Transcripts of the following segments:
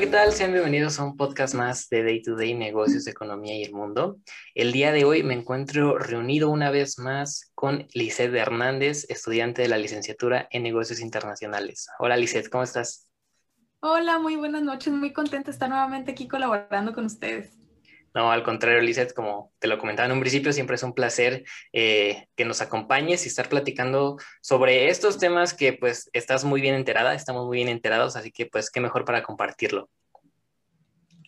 ¿qué tal? Sean bienvenidos a un podcast más de Day to Day Negocios, Economía y el Mundo. El día de hoy me encuentro reunido una vez más con Lisette Hernández, estudiante de la licenciatura en Negocios Internacionales. Hola, Lisette, ¿cómo estás? Hola, muy buenas noches. Muy contenta de estar nuevamente aquí colaborando con ustedes. No, al contrario, Lizeth, como te lo comentaba en un principio, siempre es un placer eh, que nos acompañes y estar platicando sobre estos temas que pues estás muy bien enterada, estamos muy bien enterados, así que pues qué mejor para compartirlo.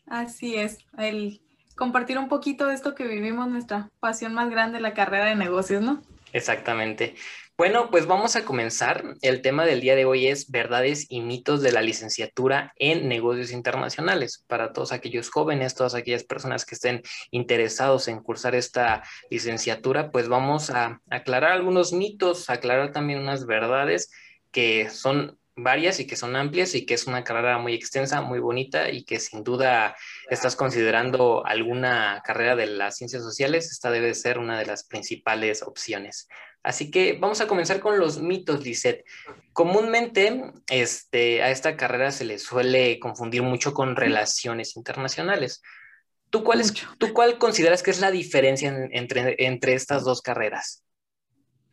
Así es, el compartir un poquito de esto que vivimos, nuestra pasión más grande, la carrera de negocios, ¿no? Exactamente. Bueno, pues vamos a comenzar. El tema del día de hoy es verdades y mitos de la licenciatura en negocios internacionales. Para todos aquellos jóvenes, todas aquellas personas que estén interesados en cursar esta licenciatura, pues vamos a aclarar algunos mitos, aclarar también unas verdades que son varias y que son amplias y que es una carrera muy extensa, muy bonita y que sin duda estás considerando alguna carrera de las ciencias sociales, esta debe ser una de las principales opciones. Así que vamos a comenzar con los mitos, Lisette. Comúnmente este, a esta carrera se le suele confundir mucho con relaciones internacionales. ¿Tú cuál, ¿tú cuál consideras que es la diferencia entre, entre estas dos carreras?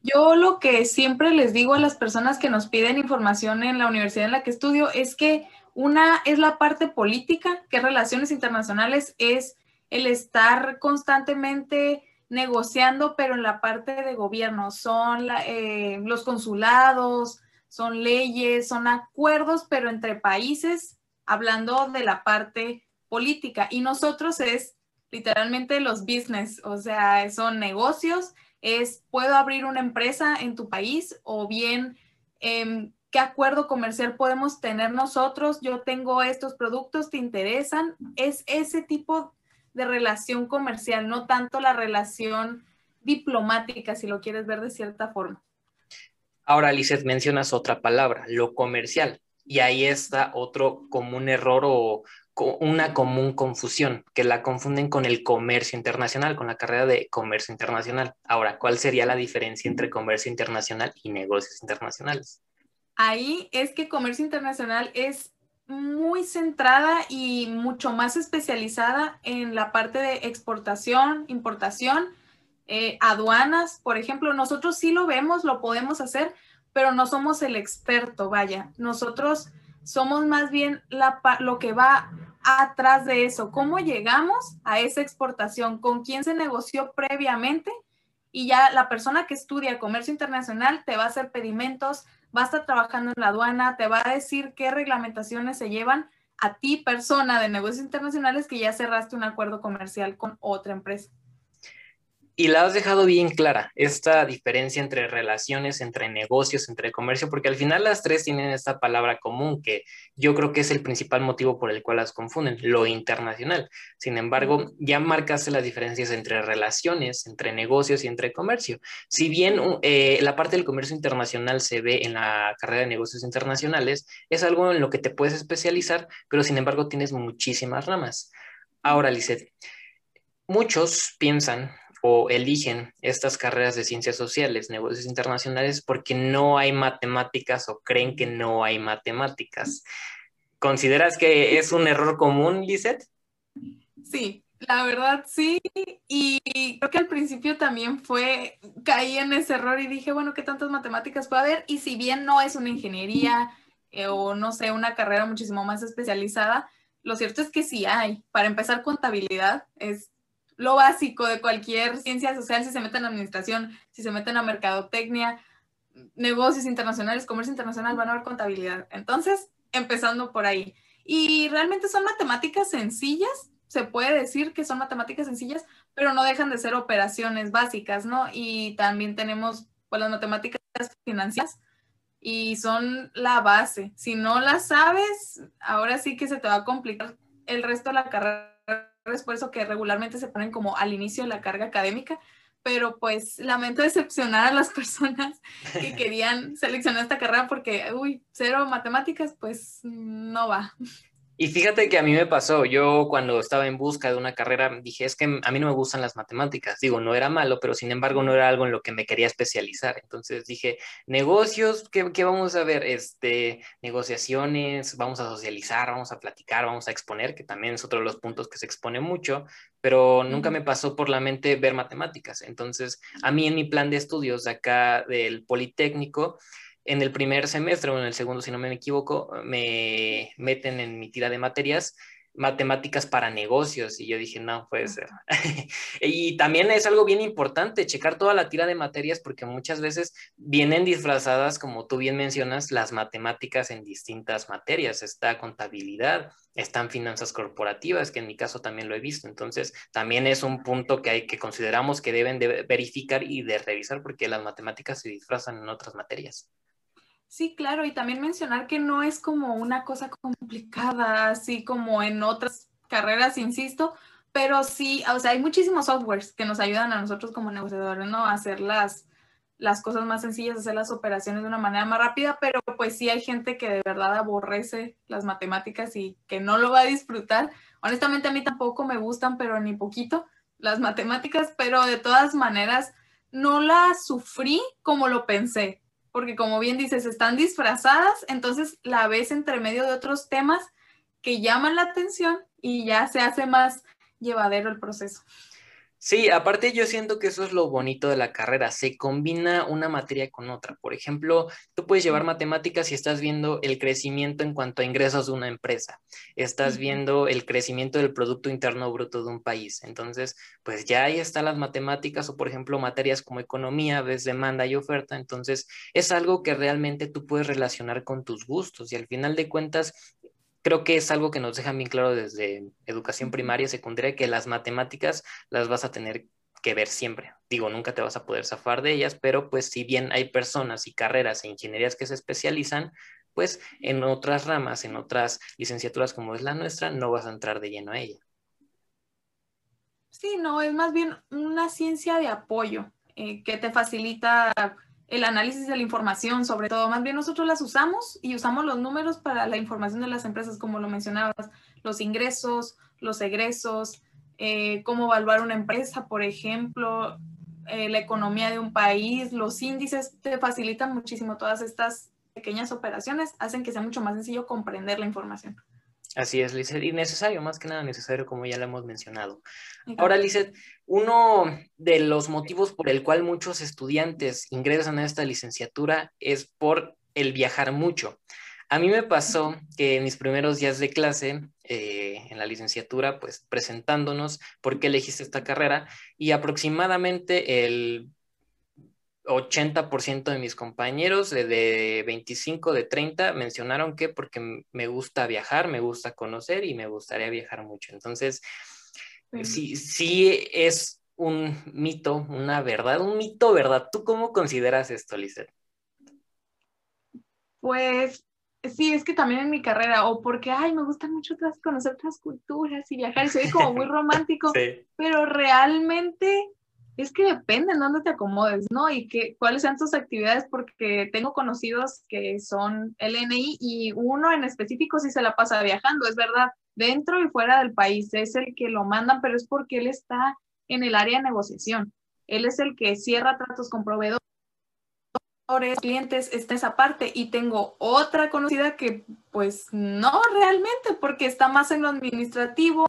Yo lo que siempre les digo a las personas que nos piden información en la universidad en la que estudio es que una es la parte política, que relaciones internacionales es el estar constantemente negociando, pero en la parte de gobierno son eh, los consulados, son leyes, son acuerdos, pero entre países, hablando de la parte política. Y nosotros es literalmente los business, o sea, son negocios, es puedo abrir una empresa en tu país o bien em, qué acuerdo comercial podemos tener nosotros, yo tengo estos productos, ¿te interesan? Es ese tipo de relación comercial, no tanto la relación diplomática, si lo quieres ver de cierta forma. Ahora, Lizeth, mencionas otra palabra, lo comercial, y ahí está otro común error o una común confusión, que la confunden con el comercio internacional, con la carrera de comercio internacional. Ahora, ¿cuál sería la diferencia entre comercio internacional y negocios internacionales? Ahí es que comercio internacional es muy centrada y mucho más especializada en la parte de exportación, importación, eh, aduanas, por ejemplo. Nosotros sí lo vemos, lo podemos hacer, pero no somos el experto, vaya. Nosotros somos más bien lo que va atrás de eso, cómo llegamos a esa exportación, con quién se negoció previamente y ya la persona que estudia comercio internacional te va a hacer pedimentos, va a estar trabajando en la aduana, te va a decir qué reglamentaciones se llevan a ti, persona de negocios internacionales, que ya cerraste un acuerdo comercial con otra empresa. Y la has dejado bien clara, esta diferencia entre relaciones, entre negocios, entre comercio, porque al final las tres tienen esta palabra común que yo creo que es el principal motivo por el cual las confunden, lo internacional. Sin embargo, ya marcaste las diferencias entre relaciones, entre negocios y entre comercio. Si bien eh, la parte del comercio internacional se ve en la carrera de negocios internacionales, es algo en lo que te puedes especializar, pero sin embargo tienes muchísimas ramas. Ahora, Lisette, muchos piensan o eligen estas carreras de ciencias sociales, negocios internacionales, porque no hay matemáticas o creen que no hay matemáticas. ¿Consideras que es un error común, Lizeth? Sí, la verdad sí. Y creo que al principio también fue, caí en ese error y dije, bueno, ¿qué tantas matemáticas puede haber? Y si bien no es una ingeniería eh, o no sé, una carrera muchísimo más especializada, lo cierto es que sí hay. Para empezar, contabilidad es lo básico de cualquier ciencia social, si se meten en administración, si se meten a mercadotecnia, negocios internacionales, comercio internacional, van a ver contabilidad. Entonces, empezando por ahí. Y realmente son matemáticas sencillas, se puede decir que son matemáticas sencillas, pero no dejan de ser operaciones básicas, ¿no? Y también tenemos pues, las matemáticas financieras y son la base. Si no las sabes, ahora sí que se te va a complicar el resto de la carrera es por eso que regularmente se ponen como al inicio de la carga académica, pero pues lamento decepcionar a las personas que querían seleccionar esta carrera porque, uy, cero matemáticas, pues no va. Y fíjate que a mí me pasó, yo cuando estaba en busca de una carrera dije, es que a mí no me gustan las matemáticas, digo, no era malo, pero sin embargo no era algo en lo que me quería especializar. Entonces dije, negocios, ¿qué, qué vamos a ver? Este, negociaciones, vamos a socializar, vamos a platicar, vamos a exponer, que también es otro de los puntos que se expone mucho, pero nunca me pasó por la mente ver matemáticas. Entonces, a mí en mi plan de estudios de acá del Politécnico, en el primer semestre o en el segundo, si no me equivoco, me meten en mi tira de materias matemáticas para negocios y yo dije, no, puede ser. y también es algo bien importante, checar toda la tira de materias porque muchas veces vienen disfrazadas, como tú bien mencionas, las matemáticas en distintas materias. Está contabilidad, están finanzas corporativas, que en mi caso también lo he visto. Entonces, también es un punto que hay que consideramos que deben de verificar y de revisar porque las matemáticas se disfrazan en otras materias. Sí, claro, y también mencionar que no es como una cosa complicada, así como en otras carreras, insisto, pero sí, o sea, hay muchísimos softwares que nos ayudan a nosotros como negociadores, ¿no? A hacer las, las cosas más sencillas, hacer las operaciones de una manera más rápida, pero pues sí hay gente que de verdad aborrece las matemáticas y que no lo va a disfrutar. Honestamente a mí tampoco me gustan, pero ni poquito las matemáticas, pero de todas maneras no las sufrí como lo pensé porque como bien dices, están disfrazadas, entonces la ves entre medio de otros temas que llaman la atención y ya se hace más llevadero el proceso. Sí, aparte yo siento que eso es lo bonito de la carrera, se combina una materia con otra. Por ejemplo, tú puedes llevar matemáticas y estás viendo el crecimiento en cuanto a ingresos de una empresa, estás viendo el crecimiento del Producto Interno Bruto de un país. Entonces, pues ya ahí están las matemáticas o, por ejemplo, materias como economía, ves demanda y oferta. Entonces, es algo que realmente tú puedes relacionar con tus gustos y al final de cuentas creo que es algo que nos dejan bien claro desde educación primaria, secundaria, que las matemáticas las vas a tener que ver siempre. Digo, nunca te vas a poder zafar de ellas, pero pues si bien hay personas y carreras e ingenierías que se especializan, pues en otras ramas, en otras licenciaturas como es la nuestra, no vas a entrar de lleno a ella. Sí, no, es más bien una ciencia de apoyo eh, que te facilita el análisis de la información, sobre todo. Más bien nosotros las usamos y usamos los números para la información de las empresas, como lo mencionabas, los ingresos, los egresos, eh, cómo evaluar una empresa, por ejemplo, eh, la economía de un país, los índices, te facilitan muchísimo todas estas pequeñas operaciones, hacen que sea mucho más sencillo comprender la información. Así es, Lizeth, y necesario, más que nada necesario, como ya lo hemos mencionado. Ahora, Lizeth, uno de los motivos por el cual muchos estudiantes ingresan a esta licenciatura es por el viajar mucho. A mí me pasó que en mis primeros días de clase, eh, en la licenciatura, pues presentándonos por qué elegiste esta carrera, y aproximadamente el 80% de mis compañeros de, 25, de 30 mencionaron que porque me gusta viajar, me gusta conocer y me gustaría viajar mucho. Entonces, sí, sí es un mito, una verdad, un mito, ¿verdad? ¿Tú cómo consideras esto, Lizeth? Pues sí, es que también en mi carrera, o porque, ay, me gusta mucho conocer otras culturas y viajar, y soy como muy romántico, pero realmente es que depende en dónde te acomodes, ¿no? Y que, cuáles sean tus actividades, porque tengo conocidos que son LNI y uno en específico sí se la pasa viajando, es verdad, dentro y fuera del país, es el que lo mandan, pero es porque él está en el área de negociación. Él es el que cierra tratos con proveedores, clientes, está esa parte. Y tengo otra conocida que pues no realmente, porque está más en lo administrativo,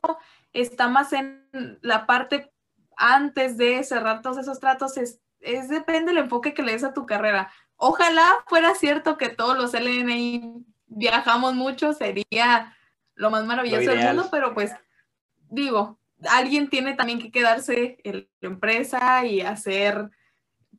está más en la parte antes de cerrar todos esos tratos, es, depende del enfoque que le des a tu carrera. Ojalá fuera cierto que todos los LNI viajamos mucho, sería lo más maravilloso del mundo, pero pues digo, alguien tiene también que quedarse en la empresa y hacer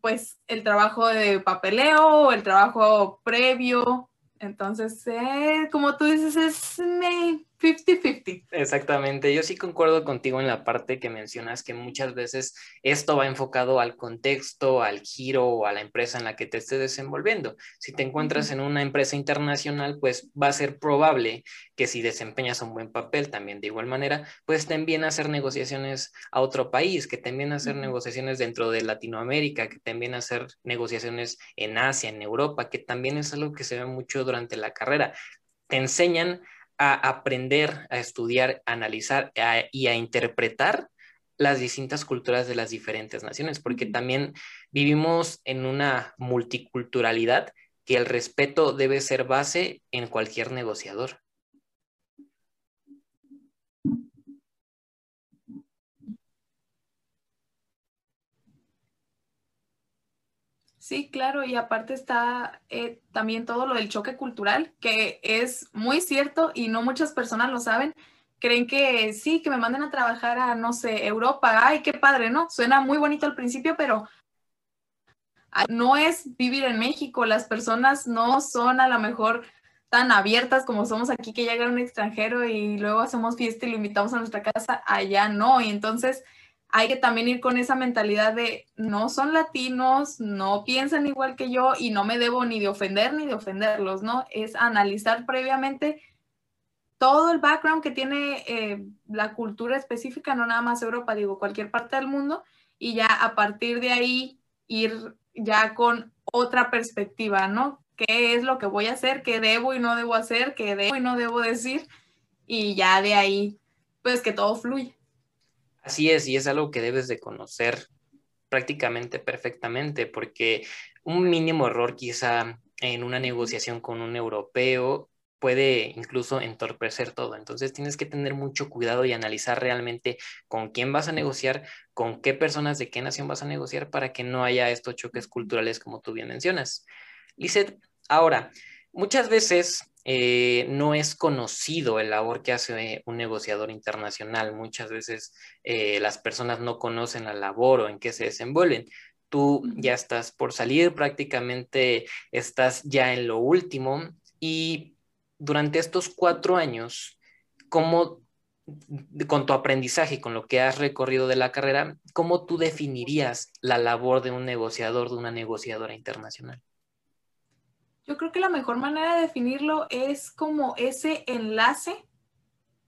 pues el trabajo de papeleo, el trabajo previo. Entonces, eh, como tú dices, es me 50-50. Exactamente, yo sí concuerdo contigo en la parte que mencionas que muchas veces esto va enfocado al contexto, al giro o a la empresa en la que te estés desenvolviendo. Si te encuentras en una empresa internacional, pues va a ser probable que si desempeñas un buen papel también de igual manera, pues también hacer negociaciones a otro país, que también hacer negociaciones dentro de Latinoamérica, que también hacer negociaciones en Asia, en Europa, que también es algo que se ve mucho durante la carrera. Te enseñan a aprender, a estudiar, a analizar y a interpretar las distintas culturas de las diferentes naciones, porque también vivimos en una multiculturalidad que el respeto debe ser base en cualquier negociador. Sí, claro, y aparte está eh, también todo lo del choque cultural, que es muy cierto y no muchas personas lo saben, creen que sí, que me manden a trabajar a, no sé, Europa. Ay, qué padre, ¿no? Suena muy bonito al principio, pero no es vivir en México. Las personas no son a lo mejor tan abiertas como somos aquí, que llega un extranjero y luego hacemos fiesta y lo invitamos a nuestra casa. Allá no. Y entonces hay que también ir con esa mentalidad de no son latinos, no piensan igual que yo y no me debo ni de ofender ni de ofenderlos, ¿no? Es analizar previamente todo el background que tiene eh, la cultura específica, no nada más Europa, digo, cualquier parte del mundo, y ya a partir de ahí ir ya con otra perspectiva, ¿no? ¿Qué es lo que voy a hacer? ¿Qué debo y no debo hacer? ¿Qué debo y no debo decir? Y ya de ahí, pues que todo fluye. Así es, y es algo que debes de conocer prácticamente perfectamente, porque un mínimo error quizá en una negociación con un europeo puede incluso entorpecer todo. Entonces tienes que tener mucho cuidado y analizar realmente con quién vas a negociar, con qué personas de qué nación vas a negociar para que no haya estos choques culturales como tú bien mencionas. Lizeth, ahora, muchas veces eh, no es conocido el labor que hace un negociador internacional. Muchas veces eh, las personas no conocen la labor o en qué se desenvuelven tú ya estás por salir, prácticamente estás ya en lo último y durante estos cuatro años, ¿cómo, con tu aprendizaje y con lo que has recorrido de la carrera, cómo tú definirías la labor de un negociador, de una negociadora internacional? Yo creo que la mejor manera de definirlo es como ese enlace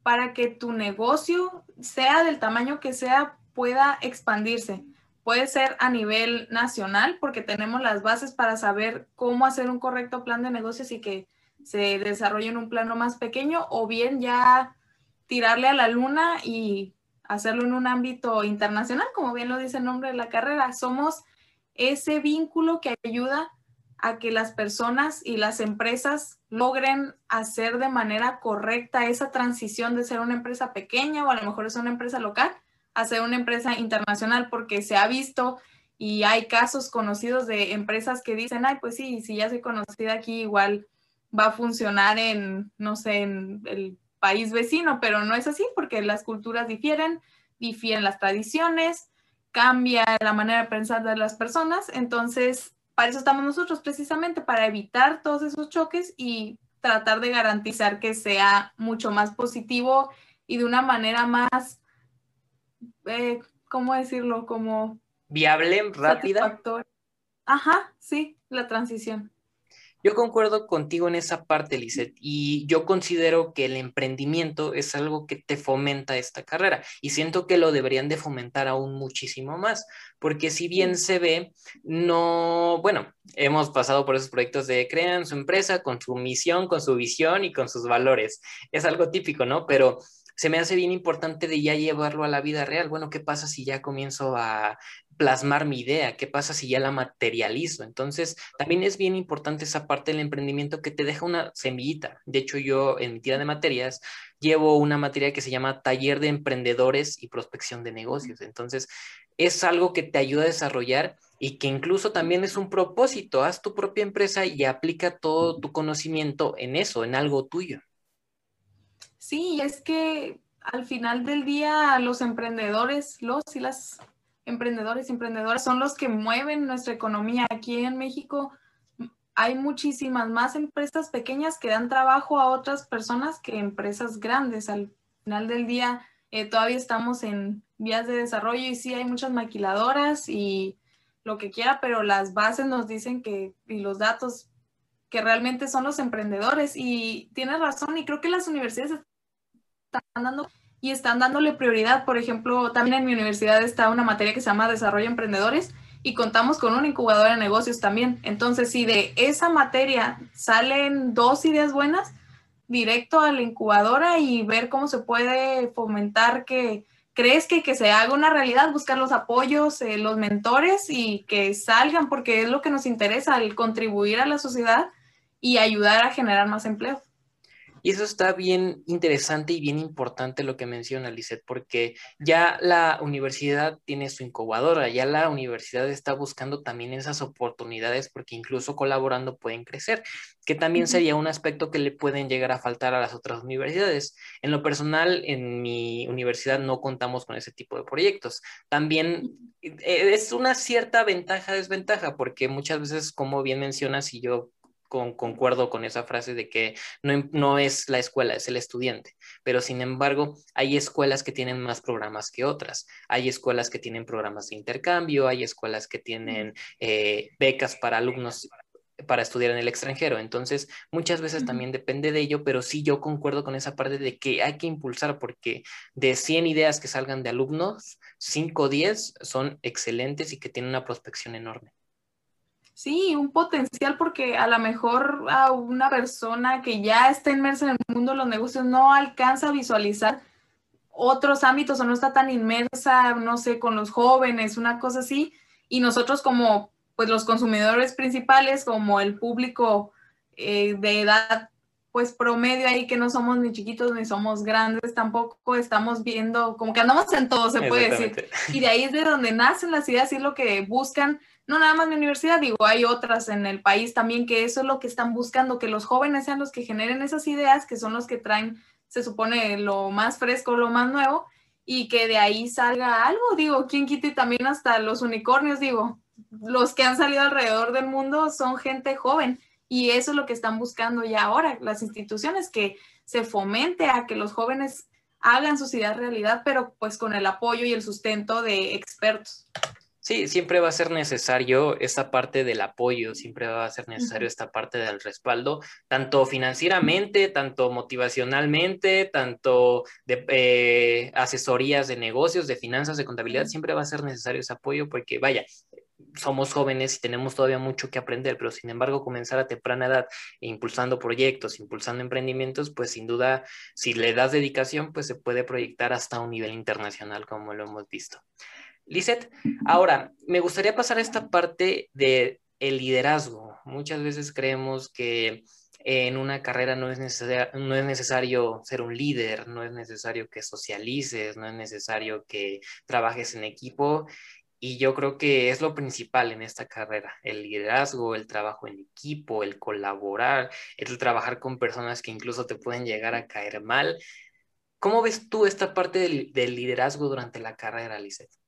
para que tu negocio, sea del tamaño que sea, pueda expandirse. Puede ser a nivel nacional, porque tenemos las bases para saber cómo hacer un correcto plan de negocios y que se desarrolle en un plano más pequeño o bien ya tirarle a la luna y hacerlo en un ámbito internacional, como bien lo dice el nombre de la carrera. Somos ese vínculo que ayuda a que las personas y las empresas logren hacer de manera correcta esa transición de ser una empresa pequeña o a lo mejor es una empresa local a ser una empresa internacional, porque se ha visto y hay casos conocidos de empresas que dicen, ay, pues sí, si ya soy conocida aquí, igual va a funcionar en, no sé, en el país vecino, pero no es así porque las culturas difieren, difieren las tradiciones, cambia la manera de pensar de las personas, entonces para eso estamos nosotros precisamente, para evitar todos esos choques y tratar de garantizar que sea mucho más positivo y de una manera más, eh, ¿cómo decirlo? Como... Viable, rápida. Ajá, sí, la transición. Yo concuerdo contigo en esa parte, Lizeth, y yo considero que el emprendimiento es algo que te fomenta esta carrera y siento que lo deberían de fomentar aún muchísimo más, porque si bien se ve, no, bueno, hemos pasado por esos proyectos de crean su empresa con su misión, con su visión y con sus valores. Es algo típico, ¿no? Pero se me hace bien importante de ya llevarlo a la vida real. Bueno, ¿qué pasa si ya comienzo a plasmar mi idea? ¿Qué pasa si ya la materializo? Entonces, también es bien importante esa parte del emprendimiento que te deja una semillita. De hecho, yo en mi tira de materias llevo una materia que se llama Taller de Emprendedores y Prospección de Negocios. Entonces, es algo que te ayuda a desarrollar y que incluso también es un propósito. Haz tu propia empresa y aplica todo tu conocimiento en eso, en algo tuyo. Sí, es que al final del día los emprendedores, los y las emprendedores y emprendedoras son los que mueven nuestra economía. Aquí en México hay muchísimas más empresas pequeñas que dan trabajo a otras personas que empresas grandes. Al final del día eh, todavía estamos en vías de desarrollo y sí hay muchas maquiladoras y lo que quiera, pero las bases nos dicen que y los datos que realmente son los emprendedores y tienes razón y creo que las universidades están dando y están dándole prioridad. Por ejemplo, también en mi universidad está una materia que se llama Desarrollo Emprendedores y contamos con una incubadora de negocios también. Entonces, si de esa materia salen dos ideas buenas, directo a la incubadora y ver cómo se puede fomentar que crees que, que se haga una realidad, buscar los apoyos, eh, los mentores y que salgan, porque es lo que nos interesa, el contribuir a la sociedad y ayudar a generar más empleo. Y eso está bien interesante y bien importante lo que menciona Lisette, porque ya la universidad tiene su incubadora, ya la universidad está buscando también esas oportunidades porque incluso colaborando pueden crecer, que también sería un aspecto que le pueden llegar a faltar a las otras universidades. En lo personal, en mi universidad no contamos con ese tipo de proyectos. También eh, es una cierta ventaja, desventaja, porque muchas veces, como bien mencionas, y yo concuerdo con esa frase de que no, no, es la escuela, es el estudiante. Pero sin embargo, hay escuelas que tienen más programas que otras. Hay escuelas que tienen programas de intercambio, hay escuelas que tienen eh, becas para alumnos para estudiar en el extranjero. Entonces, muchas veces también depende de ello, pero sí yo concuerdo con esa parte de que hay que impulsar porque de 100 ideas que salgan de alumnos, 5 o 10 son excelentes y que tienen una prospección enorme. Sí, un potencial porque a lo mejor a una persona que ya está inmersa en el mundo de los negocios no alcanza a visualizar otros ámbitos o no está tan inmersa, no sé, con los jóvenes, una cosa así. Y nosotros como pues los consumidores principales, como el público eh, de edad pues promedio ahí que no somos ni chiquitos ni somos grandes tampoco, estamos viendo como que andamos en todo, se puede decir. Y de ahí es de donde nacen las ideas y es lo que buscan no nada más mi universidad, digo, hay otras en el país también que eso es lo que están buscando, que los jóvenes sean los que generen esas ideas, que son los que traen, se supone, lo más fresco, lo más nuevo, y que de ahí salga algo, digo, ¿quién quite también hasta los unicornios, digo, los que han salido alrededor del mundo son gente joven, y eso es lo que están buscando ya ahora las instituciones, que se fomente a que los jóvenes hagan sus ideas realidad, pero pues con el apoyo y el sustento de expertos. Sí, siempre va a ser necesario esta parte del apoyo, siempre va a ser necesario esta parte del respaldo, tanto financieramente, tanto motivacionalmente, tanto de eh, asesorías de negocios, de finanzas, de contabilidad, siempre va a ser necesario ese apoyo porque, vaya, somos jóvenes y tenemos todavía mucho que aprender, pero sin embargo comenzar a temprana edad impulsando proyectos, impulsando emprendimientos, pues sin duda, si le das dedicación, pues se puede proyectar hasta un nivel internacional, como lo hemos visto. Lizeth, ahora me gustaría pasar a esta parte de el liderazgo. Muchas veces creemos que en una carrera no es, no es necesario ser un líder, no es necesario que socialices, no es necesario que trabajes en equipo. Y yo creo que es lo principal en esta carrera, el liderazgo, el trabajo en equipo, el colaborar, el trabajar con personas que incluso te pueden llegar a caer mal. ¿Cómo ves tú esta parte del, del liderazgo durante la carrera, Lizeth?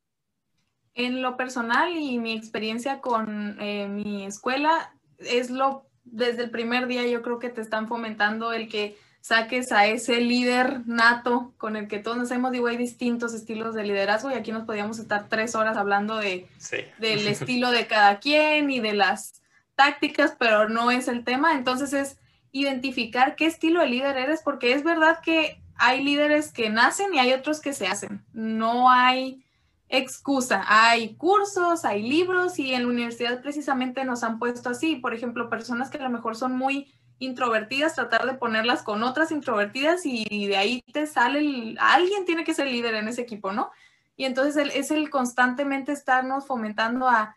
En lo personal y mi experiencia con eh, mi escuela es lo, desde el primer día yo creo que te están fomentando el que saques a ese líder nato con el que todos nos hemos, digo, hay distintos estilos de liderazgo y aquí nos podíamos estar tres horas hablando de, del estilo de cada quien y de las tácticas, pero no es el tema. Entonces es identificar qué estilo de líder eres, porque es verdad que hay líderes que nacen y hay otros que se hacen. No hay excusa. Hay cursos, hay libros y en la universidad precisamente nos han puesto así. Por ejemplo, personas que a lo mejor son muy introvertidas, tratar de ponerlas con otras introvertidas y de ahí te sale, alguien tiene que ser líder en ese equipo, ¿no? Y entonces es el constantemente estarnos fomentando a,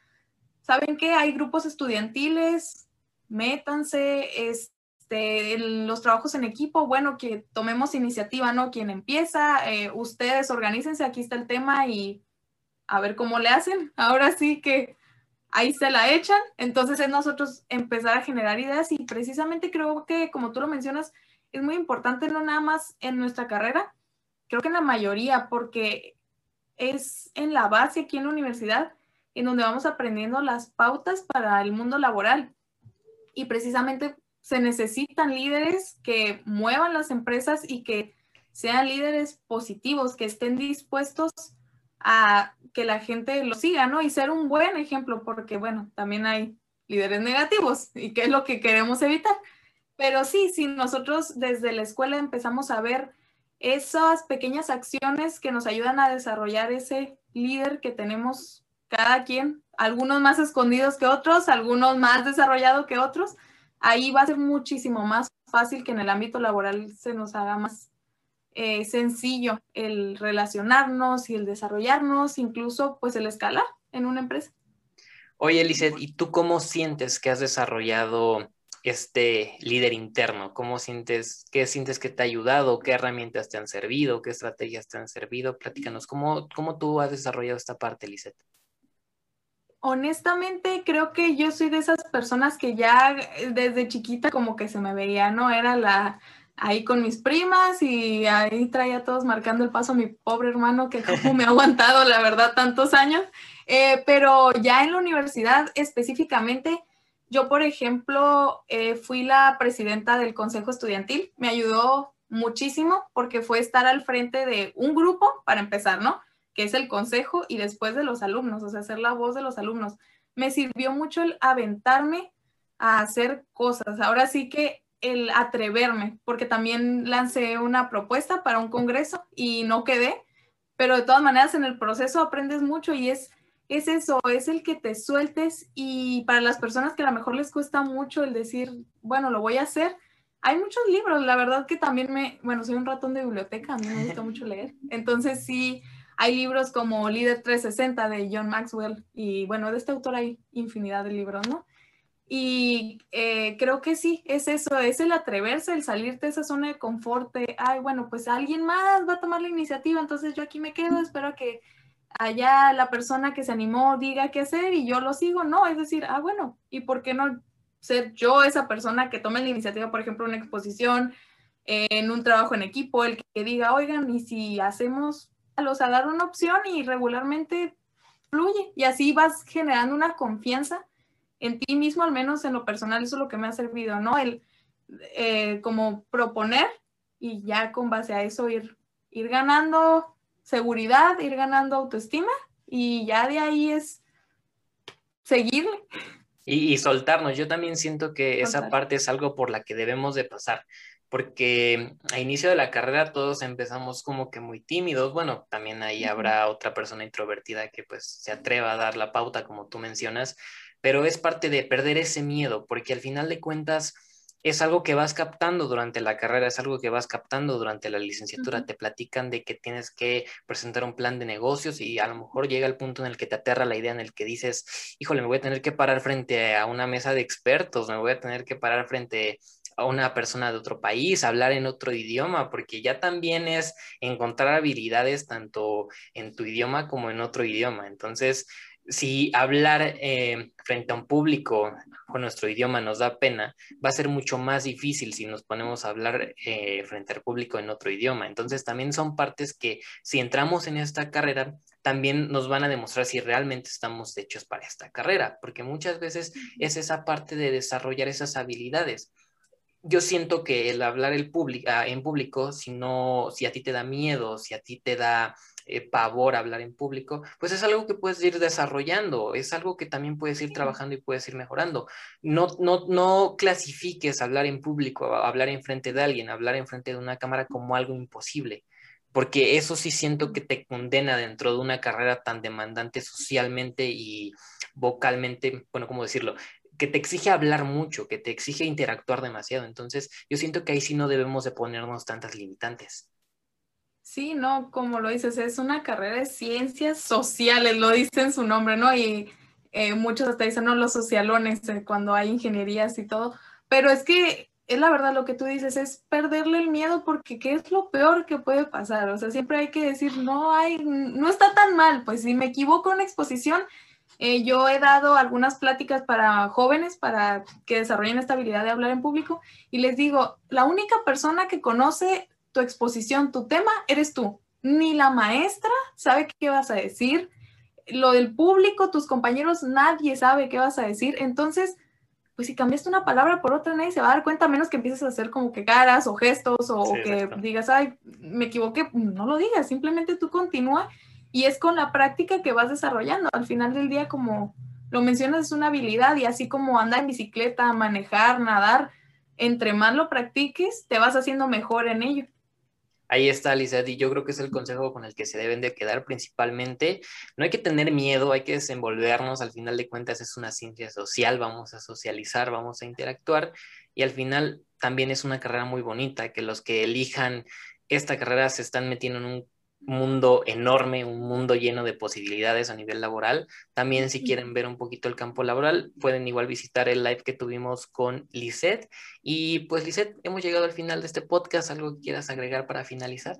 ¿saben qué? Hay grupos estudiantiles, métanse, este, los trabajos en equipo, bueno, que tomemos iniciativa, ¿no? Quien empieza, eh, ustedes organícense, aquí está el tema y a ver cómo le hacen. Ahora sí que ahí se la echan. Entonces es nosotros empezar a generar ideas y precisamente creo que, como tú lo mencionas, es muy importante no nada más en nuestra carrera, creo que en la mayoría, porque es en la base aquí en la universidad en donde vamos aprendiendo las pautas para el mundo laboral. Y precisamente se necesitan líderes que muevan las empresas y que sean líderes positivos, que estén dispuestos a que la gente lo siga, ¿no? Y ser un buen ejemplo, porque bueno, también hay líderes negativos y qué es lo que queremos evitar. Pero sí, si nosotros desde la escuela empezamos a ver esas pequeñas acciones que nos ayudan a desarrollar ese líder que tenemos cada quien, algunos más escondidos que otros, algunos más desarrollados que otros, ahí va a ser muchísimo más fácil que en el ámbito laboral se nos haga más eh, sencillo el relacionarnos y el desarrollarnos, incluso pues el escalar en una empresa. Oye, Lizeth, ¿y tú cómo sientes que has desarrollado este líder interno? ¿Cómo sientes, qué sientes que te ha ayudado? ¿Qué herramientas te han servido? ¿Qué estrategias te han servido? Platícanos, ¿cómo, cómo tú has desarrollado esta parte, Lizeth? Honestamente, creo que yo soy de esas personas que ya desde chiquita como que se me veía, ¿no? Era la, ahí con mis primas y ahí traía todos marcando el paso a mi pobre hermano que como me ha aguantado, la verdad, tantos años. Eh, pero ya en la universidad específicamente, yo, por ejemplo, eh, fui la presidenta del Consejo Estudiantil. Me ayudó muchísimo porque fue estar al frente de un grupo, para empezar, ¿no? Que es el consejo y después de los alumnos, o sea, ser la voz de los alumnos. Me sirvió mucho el aventarme a hacer cosas. Ahora sí que el atreverme, porque también lancé una propuesta para un congreso y no quedé, pero de todas maneras en el proceso aprendes mucho y es, es eso, es el que te sueltes y para las personas que a lo mejor les cuesta mucho el decir, bueno, lo voy a hacer, hay muchos libros, la verdad que también me, bueno, soy un ratón de biblioteca, a mí me gusta mucho leer, entonces sí, hay libros como Líder 360 de John Maxwell y bueno, de este autor hay infinidad de libros, ¿no? Y eh, creo que sí, es eso, es el atreverse, el salirte de esa zona de confort, de, ay, bueno, pues alguien más va a tomar la iniciativa, entonces yo aquí me quedo, espero que allá la persona que se animó diga qué hacer y yo lo sigo, no, es decir, ah, bueno, ¿y por qué no ser yo esa persona que tome la iniciativa, por ejemplo, en una exposición, en un trabajo en equipo, el que diga, oigan, y si hacemos, o sea, dar una opción y regularmente fluye y así vas generando una confianza en ti mismo, al menos en lo personal, eso es lo que me ha servido, ¿no? El eh, como proponer y ya con base a eso ir, ir ganando seguridad, ir ganando autoestima y ya de ahí es seguirle. Y, soltarnos. Yo también siento que esa parte es algo por la que debemos de pasar, porque a inicio de la carrera todos empezamos como que muy tímidos. Bueno, también ahí habrá otra persona introvertida que pues se atreva a dar la pauta, como tú mencionas, pero es parte de perder ese miedo, porque al final de cuentas es algo que vas captando durante la carrera, es algo que vas captando durante la licenciatura, te platican de que tienes que presentar un plan de negocios y a lo mejor llega el punto en el que te aterra la idea en el que dices, híjole, me voy a tener que parar frente a una mesa de expertos, me voy a tener que parar frente a una persona de otro país, hablar en otro idioma, porque ya también es encontrar habilidades tanto en tu idioma como en otro idioma. Entonces, si hablar eh, frente a un público con nuestro idioma nos da pena, va a ser mucho más difícil si nos ponemos a hablar eh, frente al público en otro idioma. Entonces también son partes que si entramos en esta carrera, también nos van a demostrar si realmente estamos hechos para esta carrera, porque muchas veces es esa parte de desarrollar esas habilidades. Yo siento que el hablar el ah, en público, si no, si a ti te da miedo, si a ti te da eh, pavor hablar en público, pues es algo que puedes ir desarrollando, es algo que también puedes ir trabajando y puedes ir mejorando. No, no, no clasifiques hablar en público, hablar en frente de alguien, hablar en frente de una cámara como algo imposible, porque eso sí siento que te condena dentro de una carrera tan demandante socialmente y vocalmente, bueno, ¿cómo decirlo? que te exige hablar mucho, que te exige interactuar demasiado. Entonces, yo siento que ahí sí no debemos de ponernos tantas limitantes. Sí, no, como lo dices, es una carrera de ciencias sociales, lo dice en su nombre, ¿no? Y eh, muchos hasta dicen, no, los socialones, eh, cuando hay ingenierías y todo, pero es que es la verdad lo que tú dices, es perderle el miedo porque ¿qué es lo peor que puede pasar? O sea, siempre hay que decir, no hay, no está tan mal, pues si me equivoco en exposición, eh, yo he dado algunas pláticas para jóvenes para que desarrollen esta habilidad de hablar en público y les digo, la única persona que conoce tu exposición, tu tema, eres tú. Ni la maestra sabe qué vas a decir. Lo del público, tus compañeros, nadie sabe qué vas a decir. Entonces, pues si cambiaste una palabra por otra, nadie se va a dar cuenta, menos que empieces a hacer como que caras o gestos o, que digas, ay, me equivoqué. No lo digas, simplemente tú continúa y es con la práctica que vas desarrollando. Al final del día, como lo mencionas, es una habilidad y así como andar en bicicleta, manejar, nadar, entre más lo practiques, te vas haciendo mejor en ello. Ahí está, Lizeth, y yo creo que es el consejo con el que se deben de quedar principalmente. No hay que tener miedo, hay que desenvolvernos, al final de cuentas es una ciencia social, vamos a socializar, vamos a interactuar, y al final también es una carrera muy bonita, que los que elijan esta carrera se están metiendo en un mundo enorme, un mundo lleno de posibilidades a nivel laboral. También si quieren ver un poquito el campo laboral, pueden igual visitar el live que tuvimos con Lisette. Y pues Lisette, hemos llegado al final de este podcast. ¿Algo que quieras agregar para finalizar?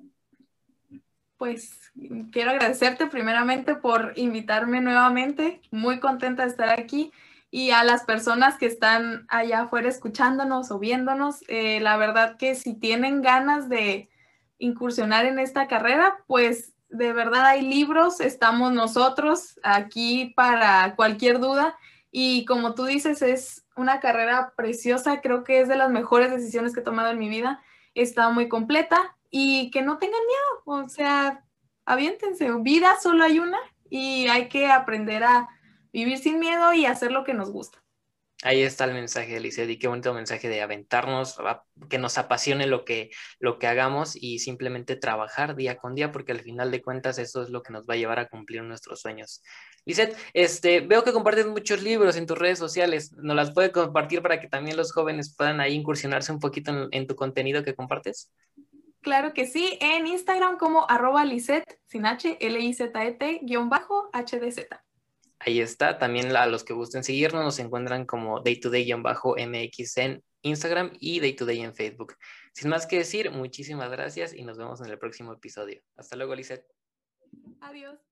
Pues quiero agradecerte primeramente por invitarme nuevamente. Muy contenta de estar aquí. Y a las personas que están allá afuera escuchándonos o viéndonos, eh, la verdad que si tienen ganas de, incursionar en esta carrera, pues de verdad hay libros, estamos nosotros aquí para cualquier duda. Y como tú dices, es una carrera preciosa, creo que es de las mejores decisiones que he tomado en mi vida, está muy completa y que no tengan miedo, o sea, aviéntense, vida solo hay una y hay que aprender a vivir sin miedo y hacer lo que nos gusta. Ahí está el mensaje, Eliseo, y qué bonito mensaje de aventarnos, que nos apasione lo que, lo que hagamos y simplemente trabajar día con día, porque al final de cuentas eso es lo que nos va a llevar a cumplir nuestros sueños. Lizeth, este, veo que compartes muchos libros en tus redes sociales. ¿Nos las puede compartir para que también los jóvenes puedan ahí incursionarse un poquito en, en tu contenido que compartes? Claro que sí, en Instagram como arroba Lizeth, sin H, L-I-Z-E-T, guion bajo, H-D-Z. Ahí está. También a los que gusten seguirnos nos encuentran como Day to Day-MX en Instagram y Day to Day en Facebook. Sin más que decir, muchísimas gracias y nos vemos en el próximo episodio. Hasta luego, Lizeth. Adiós.